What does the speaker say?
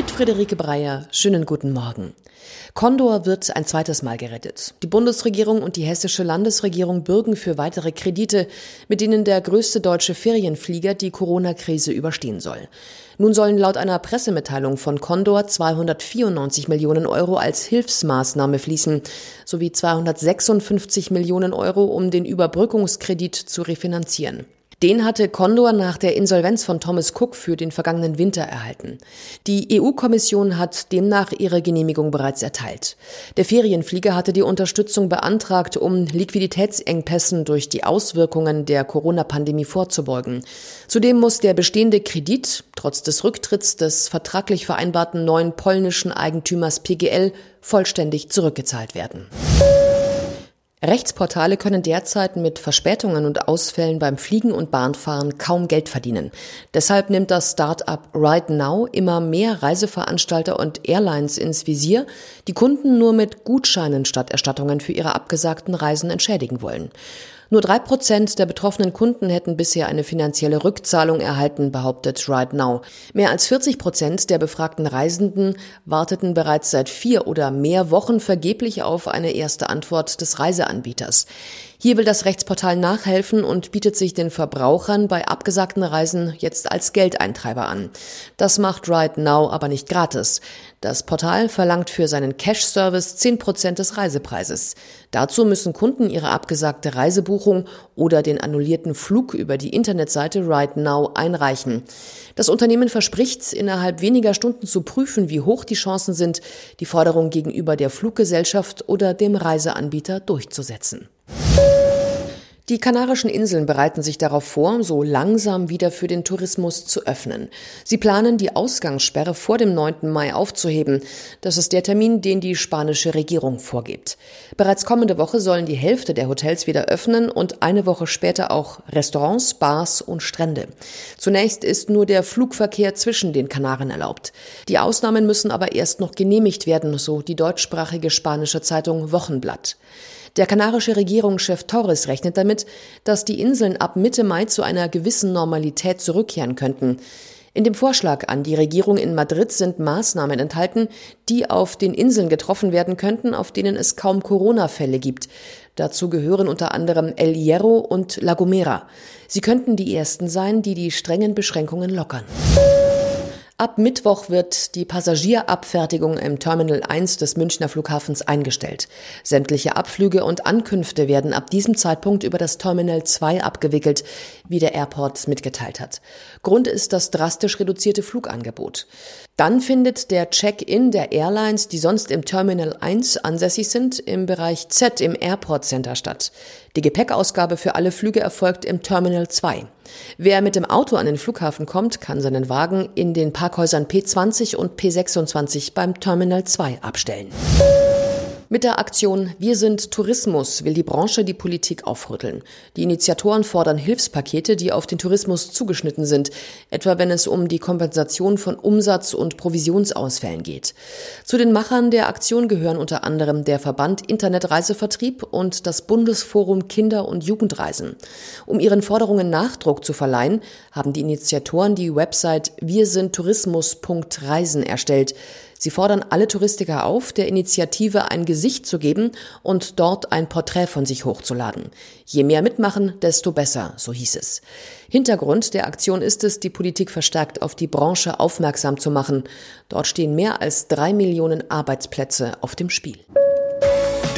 Mit Friederike Breyer, schönen guten Morgen. Condor wird ein zweites Mal gerettet. Die Bundesregierung und die hessische Landesregierung bürgen für weitere Kredite, mit denen der größte deutsche Ferienflieger die Corona-Krise überstehen soll. Nun sollen laut einer Pressemitteilung von Condor 294 Millionen Euro als Hilfsmaßnahme fließen, sowie 256 Millionen Euro, um den Überbrückungskredit zu refinanzieren. Den hatte Condor nach der Insolvenz von Thomas Cook für den vergangenen Winter erhalten. Die EU-Kommission hat demnach ihre Genehmigung bereits erteilt. Der Ferienflieger hatte die Unterstützung beantragt, um Liquiditätsengpässen durch die Auswirkungen der Corona-Pandemie vorzubeugen. Zudem muss der bestehende Kredit, trotz des Rücktritts des vertraglich vereinbarten neuen polnischen Eigentümers PGL, vollständig zurückgezahlt werden. Rechtsportale können derzeit mit Verspätungen und Ausfällen beim Fliegen und Bahnfahren kaum Geld verdienen. Deshalb nimmt das Start-up Right Now immer mehr Reiseveranstalter und Airlines ins Visier, die Kunden nur mit Gutscheinen statt Erstattungen für ihre abgesagten Reisen entschädigen wollen. Nur drei Prozent der betroffenen Kunden hätten bisher eine finanzielle Rückzahlung erhalten, behauptet Right Now. Mehr als 40 Prozent der befragten Reisenden warteten bereits seit vier oder mehr Wochen vergeblich auf eine erste Antwort des Reiseanbieters. Hier will das Rechtsportal nachhelfen und bietet sich den Verbrauchern bei abgesagten Reisen jetzt als Geldeintreiber an. Das macht Right Now aber nicht gratis. Das Portal verlangt für seinen Cash-Service 10 Prozent des Reisepreises. Dazu müssen Kunden ihre abgesagte Reisebuchung oder den annullierten Flug über die Internetseite Right Now einreichen. Das Unternehmen verspricht, innerhalb weniger Stunden zu prüfen, wie hoch die Chancen sind, die Forderung gegenüber der Fluggesellschaft oder dem Reiseanbieter durchzusetzen. Die Kanarischen Inseln bereiten sich darauf vor, so langsam wieder für den Tourismus zu öffnen. Sie planen, die Ausgangssperre vor dem 9. Mai aufzuheben. Das ist der Termin, den die spanische Regierung vorgibt. Bereits kommende Woche sollen die Hälfte der Hotels wieder öffnen und eine Woche später auch Restaurants, Bars und Strände. Zunächst ist nur der Flugverkehr zwischen den Kanaren erlaubt. Die Ausnahmen müssen aber erst noch genehmigt werden, so die deutschsprachige spanische Zeitung Wochenblatt. Der kanarische Regierungschef Torres rechnet damit, dass die Inseln ab Mitte Mai zu einer gewissen Normalität zurückkehren könnten. In dem Vorschlag an die Regierung in Madrid sind Maßnahmen enthalten, die auf den Inseln getroffen werden könnten, auf denen es kaum Corona-Fälle gibt. Dazu gehören unter anderem El Hierro und La Gomera. Sie könnten die ersten sein, die die strengen Beschränkungen lockern. Ab Mittwoch wird die Passagierabfertigung im Terminal 1 des Münchner Flughafens eingestellt. Sämtliche Abflüge und Ankünfte werden ab diesem Zeitpunkt über das Terminal 2 abgewickelt, wie der Airport mitgeteilt hat. Grund ist das drastisch reduzierte Flugangebot. Dann findet der Check-in der Airlines, die sonst im Terminal 1 ansässig sind, im Bereich Z im Airport Center statt. Die Gepäckausgabe für alle Flüge erfolgt im Terminal 2. Wer mit dem Auto an den Flughafen kommt, kann seinen Wagen in den Parkhäusern P20 und P26 beim Terminal 2 abstellen. Mit der Aktion Wir sind Tourismus will die Branche die Politik aufrütteln. Die Initiatoren fordern Hilfspakete, die auf den Tourismus zugeschnitten sind, etwa wenn es um die Kompensation von Umsatz- und Provisionsausfällen geht. Zu den Machern der Aktion gehören unter anderem der Verband Internetreisevertrieb und das Bundesforum Kinder- und Jugendreisen. Um ihren Forderungen Nachdruck zu verleihen, haben die Initiatoren die Website wir sind Tourismus.reisen erstellt. Sie fordern alle Touristiker auf, der Initiative ein Gesicht zu geben und dort ein Porträt von sich hochzuladen. Je mehr mitmachen, desto besser, so hieß es. Hintergrund der Aktion ist es, die Politik verstärkt auf die Branche aufmerksam zu machen. Dort stehen mehr als drei Millionen Arbeitsplätze auf dem Spiel.